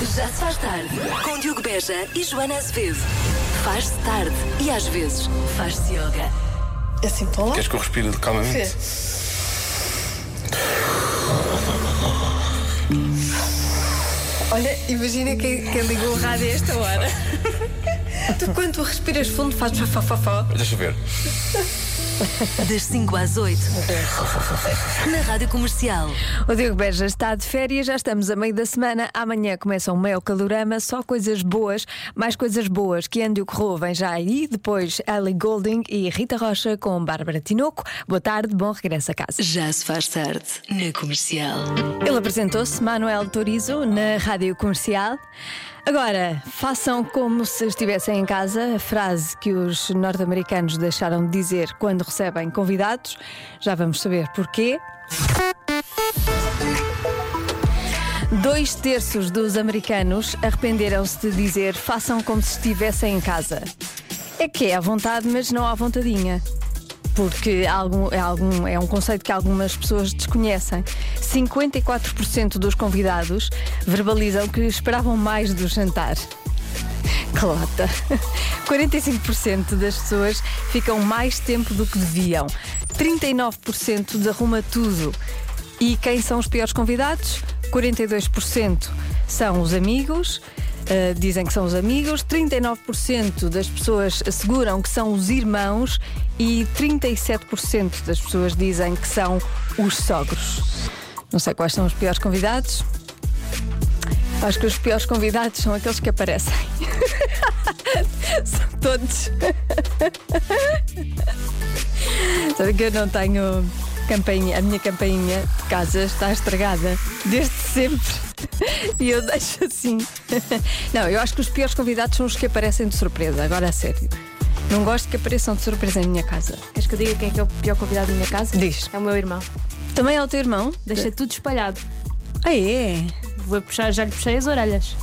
Já se faz tarde. Com Diogo Beja e Joana Azevedo. Faz-se tarde e às vezes faz-se yoga. Assim para lá? Queres que eu respire calmamente? Olha, imagina quem, quem ligou o rádio a esta hora. tu, quando tu respiras fundo, fazes fafafafó. Deixa eu ver. Das 5 às 8. Na Rádio Comercial. O Diogo Beja está de férias, já estamos a meio da semana. Amanhã começa um meio calorama, só coisas boas, mais coisas boas. Que Andy Corro vem já aí. Depois Ellie Golding e Rita Rocha com Bárbara Tinoco. Boa tarde, bom regresso a casa. Já se faz tarde. Na Comercial. Ele apresentou-se, Manuel Torizo, na Rádio Comercial. Agora, façam como se estivessem em casa, a frase que os norte-americanos deixaram de dizer quando recebem convidados. Já vamos saber porquê. Dois terços dos americanos arrependeram-se de dizer façam como se estivessem em casa. É que é à vontade, mas não à vontadinha. Porque algum, é, algum, é um conceito que algumas pessoas desconhecem. 54% dos convidados verbalizam que esperavam mais do jantar. Clota. 45% das pessoas ficam mais tempo do que deviam. 39% derruma tudo. E quem são os piores convidados? 42% são os amigos. Uh, dizem que são os amigos, 39% das pessoas asseguram que são os irmãos e 37% das pessoas dizem que são os sogros. Não sei quais são os piores convidados. Acho que os piores convidados são aqueles que aparecem. são todos. Sabe que eu não tenho campainha, a minha campainha de casa está estragada desde sempre. E eu deixo assim. Não, eu acho que os piores convidados são os que aparecem de surpresa, agora a sério. Não gosto que apareçam de surpresa em minha casa. Queres que eu diga quem é que é o pior convidado da minha casa? Diz. É o meu irmão. Também é o teu irmão? Deixa tudo espalhado. Ah, é? Vou puxar, já lhe puxei as orelhas.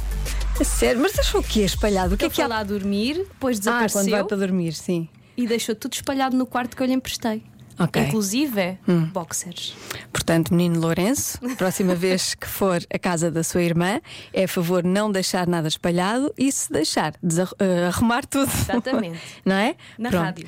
A sério? Mas deixou o quê espalhado? O que é que foi lá dormir, depois Ah, desapareceu quando vai para dormir, sim. e deixou tudo espalhado no quarto que eu lhe emprestei. Ok. Hum. Inclusive boxers. Portanto, menino Lourenço, próxima vez que for à casa da sua irmã, é a favor não deixar nada espalhado e se deixar, eh, arrumar tudo. Exatamente. não é? Na Pronto. rádio.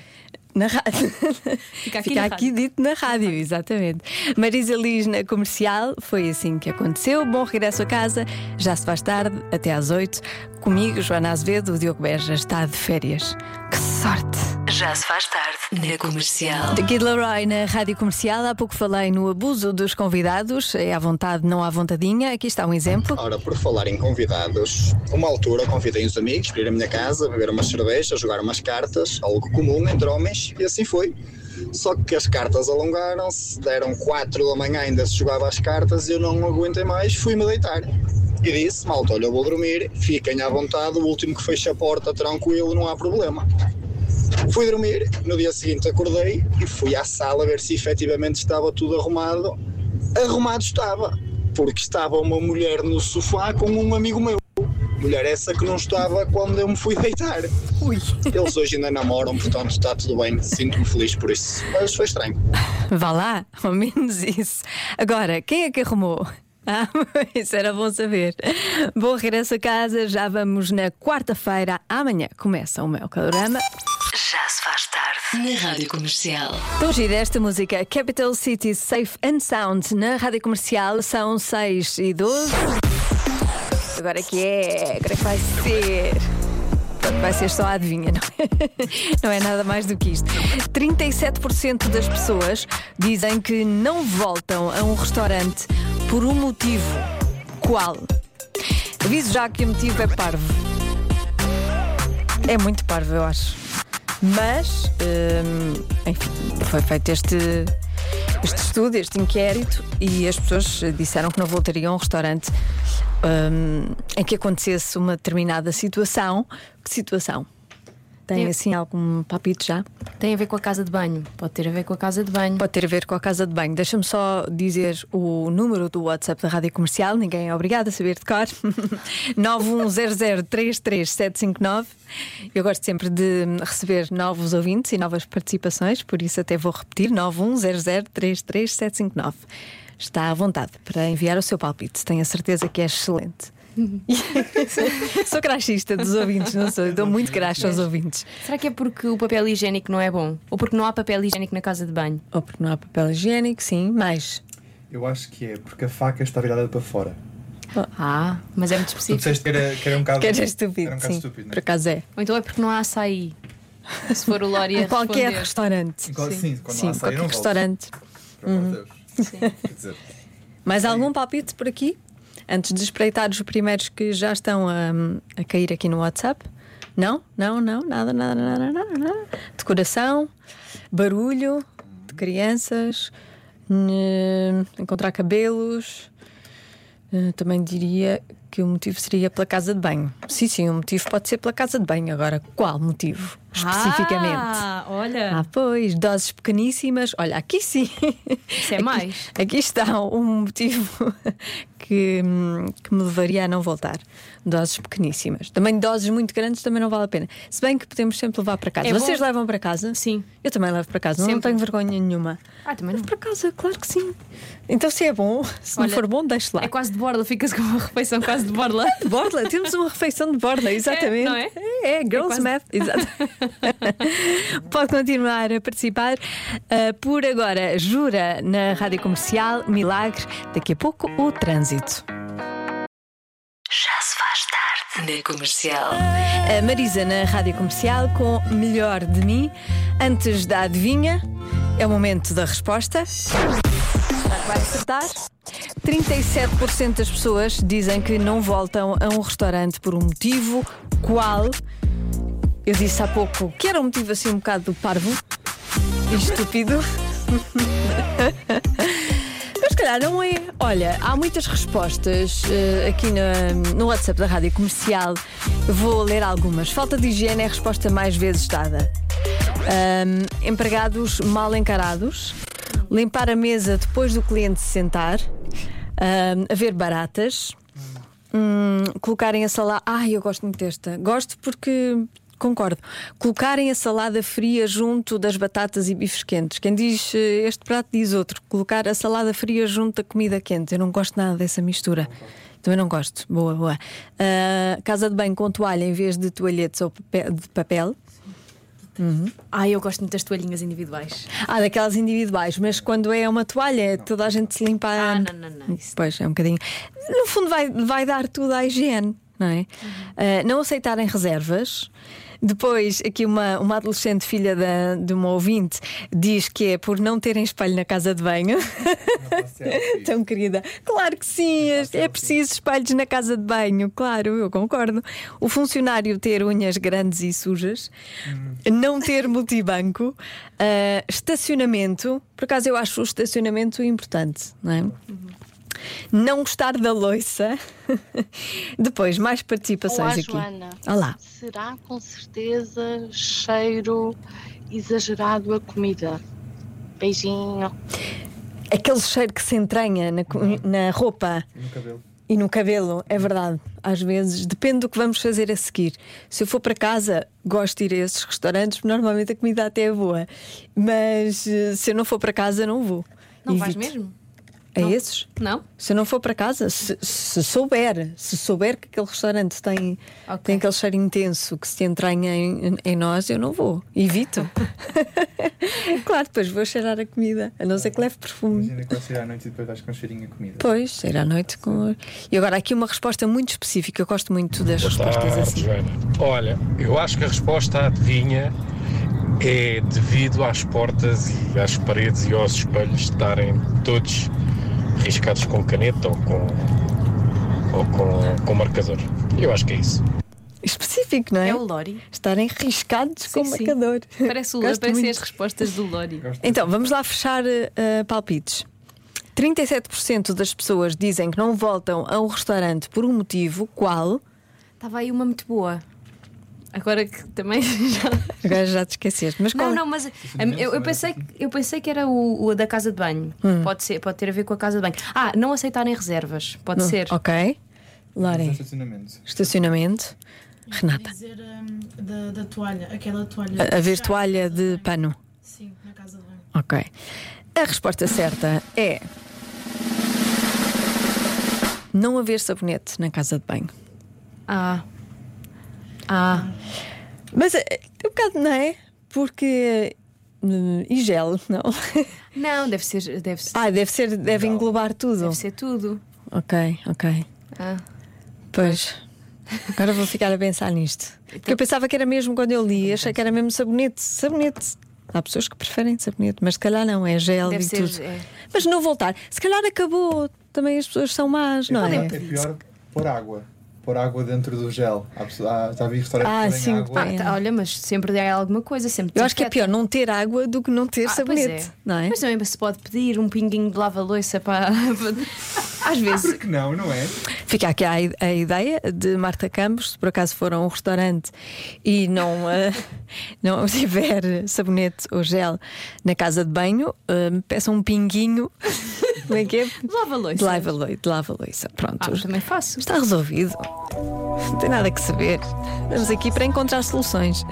Na rádio. Fica aqui na rádio. dito na rádio, exatamente. Marisa Liz na comercial, foi assim que aconteceu. Bom regresso a casa, já se faz tarde, até às 8. Comigo, Joana Azevedo, o Diogo Beja está de férias. Que sorte! Já se faz tarde. Na Comercial. The Kid Laroi na rádio comercial. Há pouco falei no abuso dos convidados. É à vontade, não à vontadinha. Aqui está um exemplo. Ora, por falar em convidados, uma altura convidei uns amigos para ir à minha casa, beber umas cervejas, jogar umas cartas, algo comum entre homens, e assim foi. Só que as cartas alongaram-se, deram 4 da manhã, ainda se jogava as cartas e eu não aguentei mais, fui-me deitar. E disse, malta, olha, eu vou dormir, fiquem à vontade, o último que fecha a porta tranquilo, não há problema. Fui dormir, no dia seguinte acordei e fui à sala ver se efetivamente estava tudo arrumado. Arrumado estava, porque estava uma mulher no sofá com um amigo meu. Mulher essa que não estava quando eu me fui deitar. Ui. Eles hoje ainda namoram, portanto está tudo bem, sinto-me feliz por isso. Mas foi estranho. Vá lá, ao menos isso. Agora, quem é que arrumou? Ah, isso era bom saber. Bom regresso a casa, já vamos na quarta-feira. Amanhã começa o meu calorama. Já se faz tarde. Na Rádio Comercial. Estou gira esta música Capital City Safe and Sound na rádio comercial. São 6 e 12. Agora que é? Agora que vai ser? Vai ser só a adivinha, não é? Não é nada mais do que isto. 37% das pessoas dizem que não voltam a um restaurante por um motivo. Qual? Aviso já que o motivo é parvo. É muito parvo, eu acho. Mas, hum, enfim, foi feito este, este estudo, este inquérito, e as pessoas disseram que não voltariam a um restaurante hum, em que acontecesse uma determinada situação. Que situação? Tem Tem- assim algum papito já? Tem a ver com a casa de banho. Pode ter a ver com a casa de banho. Pode ter a ver com a casa de banho. Deixa-me só dizer o número do WhatsApp da Rádio Comercial, ninguém é obrigado a saber de cor. 910033759. Eu gosto sempre de receber novos ouvintes e novas participações, por isso até vou repetir: 910033759. Está à vontade para enviar o seu palpite, tenho a certeza que é excelente. sou crachista dos ouvintes, não sou? Eu dou muito crash aos ouvintes. Será que é porque o papel higiênico não é bom? Ou porque não há papel higiênico na casa de banho? Ou porque não há papel higiênico, sim, mais. Eu acho que é porque a faca está virada para fora. Ah, mas é muito Tu específico. disseste que era, que era um bocado. Que é estúpido, Era um bocado sim. estúpido, não Por é? Então acaso é. Ou então é porque não há açaí. Se for o Lori a Em qualquer responder. restaurante. Qual- Sim, quando Sim, não há açaí, qualquer restaurante. Por amor de Deus. Sim. Quer dizer, Mais algum palpite por aqui? Antes de espreitar os primeiros que já estão a, a cair aqui no WhatsApp? Não? Não, não, nada, nada, nada, nada, nada. Decoração, barulho de crianças, encontrar cabelos. Eh, Também diria que o motivo seria pela casa de banho. Sim, sim, o motivo pode ser pela casa de banho. Agora, qual motivo? Especificamente. Ah, olha. Ah, pois, doses pequeníssimas. Olha, aqui sim. Isso é Aqui- mais. Aqui está um motivo que, que me levaria a não voltar. Doses pequeníssimas. Também doses muito grandes também não vale a pena. Se bem que podemos sempre levar para casa. É Vocês bom. levam para casa? Sim. Eu também levo para casa. Não Sempre. tenho vergonha nenhuma. Ah, também não. Levo para casa, claro que sim. Então, se é bom, se Olha, não for bom, deixe lá. É quase de borla, ficas com uma refeição quase de borla. Borla, temos uma refeição de borla, exatamente. não é? É, Girls quase- Math, exato. Pode continuar a participar. Ah, por agora, jura na rádio comercial Milagre. Daqui a pouco, o trânsito. Já se faz tarde na comercial. A Marisa na rádio comercial com Melhor de Mim. Antes da adivinha, é o momento da resposta. Vai acertar? 37% das pessoas dizem que não voltam a um restaurante por um motivo. Qual? Eu disse há pouco que era um motivo assim um bocado parvo e estúpido. Mas calhar não é. Olha, há muitas respostas eh, aqui na- no WhatsApp da Rádio Comercial. Vou ler algumas. Falta de higiene é a resposta mais vezes dada. Ahm, empregados mal encarados. Limpar a mesa depois do cliente se sentar. Ahm, haver baratas. Hum, colocarem a salada. Ai, eu gosto muito desta. Gosto porque. Concordo. Colocarem a salada fria junto das batatas e bifes quentes. Quem diz eh, este prato diz outro. Colocar a salada fria junto da comida quente. Eu não gosto nada dessa mistura. Também não gosto. Boa, boa. Ah, casa de banho com toalha em vez de toalhetes ou de papel. Ai, eu gosto muito das toalhinhas individuais. Ah, daquelas individuais, mas quando é uma toalha, toda a gente se limpa. Ah, não, não, não. Isso Pois, é um bocadinho. No fundo, vai, vai dar tudo à higiene, não é? Ah, não aceitarem reservas. Depois, aqui uma, uma adolescente filha da, de uma ouvinte diz que é por não terem espelho na casa de banho. Tão querida. Claro que sim, é, é preciso espelhos na casa de banho, claro, eu concordo. O funcionário ter unhas grandes e sujas, não ter multibanco, ah, estacionamento. Por acaso, eu acho o estacionamento importante, não é? Não gostar da loiça. Depois, mais participações Olá, aqui. Joana. Olá. Será com certeza cheiro exagerado a comida. Beijinho. Aquele cheiro que se entranha na, na roupa. no cabelo. E no cabelo, é verdade. Às vezes, depende do que vamos fazer a seguir. Se eu for para casa, gosto de ir a esses restaurantes, porque normalmente a comida até é boa. Mas eh, se eu não for para casa, não vou. Não vais Evito. mesmo? A Não. esses? Não? Se eu não for para casa, se, se souber, se souber que aquele restaurante tem, Ok. tem aquele cheiro intenso que se entranha em, em nós, eu não vou. Evito. claro, depois vou cheirar a comida, a não ser que leve perfume. Imagina que vais sair à noite e depois vais com um cheirinho a comida. Pois, sair à noite com. E agora aqui uma resposta muito específica. Eu gosto muito das Boa respostas tarde, assim. Joana. Olha, eu acho que a resposta à adivinha é devido às portas e às paredes e aos espelhos estarem todos riscados com caneta ou com, ou com, com marcador. Eu acho que é isso. Específico, não é? É o Lori. Estarem riscados com Sim, sim. marcador. Parece o Gosto parecem muito. as respostas do Lori. Então, vamos lá fechar eh, palpites. 37% das pessoas dizem que não voltam a um restaurante por um motivo. Qual? Estava aí uma muito boa. Agora que também já. Agora já te esqueceste. Mas qual? Não, não, mas eu, eu pensei, que- eu pensei que era o, o da casa de banho. Hum. Pode, ser, pode ter a ver com a casa de banho. Ah, não aceitarem reservas. Pode Não. ser. Ok. Mas Lorem. estacionamento. Estacionamento. Renata. dizer hum, da, da toalha, aquela toalha. A, a ver Já- toalha de pano. Sim, na casa de banho. Ok. A resposta certa é. não haver sabonete na casa de banho. Ah. Ah. Mas é é um bocado, não é? Porque. hum, E gel, não? Não, deve ser. Deve ser, Ah, deve ser, deve englobar tudo. deve ser tudo. Ok, ok. Ah. Pois. Agora vou ficar a pensar nisto. Porque eu pensava que era mesmo quando eu li, achei que era mesmo sabonete. Sabonete. Há pessoas que preferem sabonete, mas se calhar não, é gel Deve e ser. tudo. é. Mas não voltar. Se calhar acabou. Também as pessoas são más, não é? É pior pôr água. Pôr água dentro do gel. Há já vi restaurantes Ah, que sim, água. Ah, tá, olha, mas sempre há alguma coisa, sempre Eu acho que é pior não ter água do que não ter Ah, sabonete, é. não é? Mas também se pode pedir um pinguinho de lava-loiça para. Às vezes. Por que não, não é? Fica aqui a, a ideia de Marta Campos, se por acaso for a um restaurante e não, eh, não tiver sabonete ou gel na casa de banho, eh, peçam um pinguinho. Como é que é? De lava-loiça. De lava-loiça. De lava-loiça. Pronto. Ah, também faço. Está resolvido. Não tem nada que saber. Estamos aqui para encontrar soluções.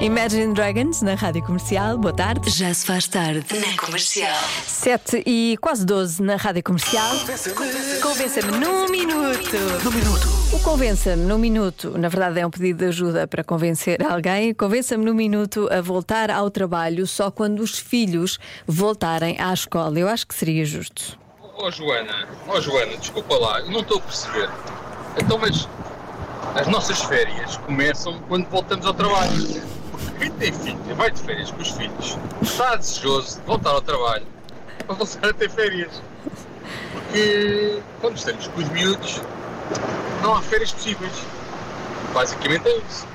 Imagine Dragons na rádio comercial. Boa tarde. Já se faz tarde na comercial. 7 e quase 12 na rádio comercial. Convença-me num minuto. Num minuto. O Convença-me num minuto, na verdade, é um pedido de ajuda para convencer alguém. Convença-me num minuto a voltar ao trabalho só quando os filhos voltarem à escola. Eu acho que seria justo. Ó Joana, ó Joana, desculpa lá, eu não estou a perceber. Então, mas as nossas férias começam quando voltamos ao trabalho. Porque quem tem filho e vai de férias com os filhos está desejoso de voltar ao trabalho para voltar a ter férias. Porque quando estamos com os miúdos não há férias possíveis. Basicamente é isso.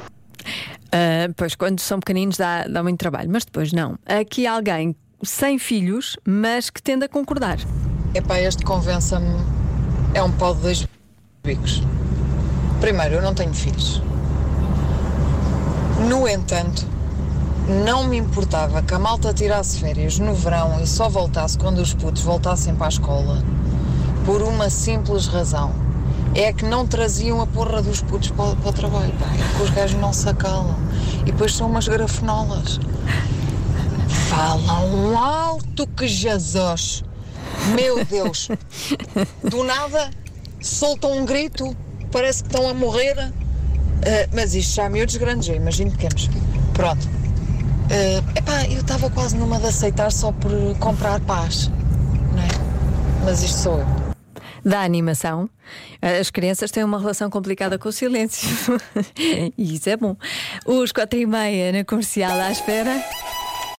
Ah, pois, quando são pequeninos dá, dá muito trabalho, mas depois não. Aqui alguém sem filhos, mas que tende a concordar. Epá, este convença-me é um pau de dois bicos. Primeiro, eu não tenho filhos. No entanto, não me importava que a malta tirasse férias no verão e só voltasse quando os putos voltassem para a escola. Por uma simples razão. É que não traziam a porra dos putos para, para o trabalho. Pá. É que os gajos não se acalam. E depois são umas grafenolas. Falam alto que Jesus. Meu Deus. Do nada soltam um grito. Parece que estão a morrer. Ah, mas isto já há miúdos grandes, eu imagino pequenos. Pronto. Ah, epá, eu estava quase numa de aceitar só por comprar paz. Não é? Mas isto sou eu. Da animação, as crianças têm uma relação complicada com o silêncio. e isso é bom. Os quatro e meia na comercial à espera.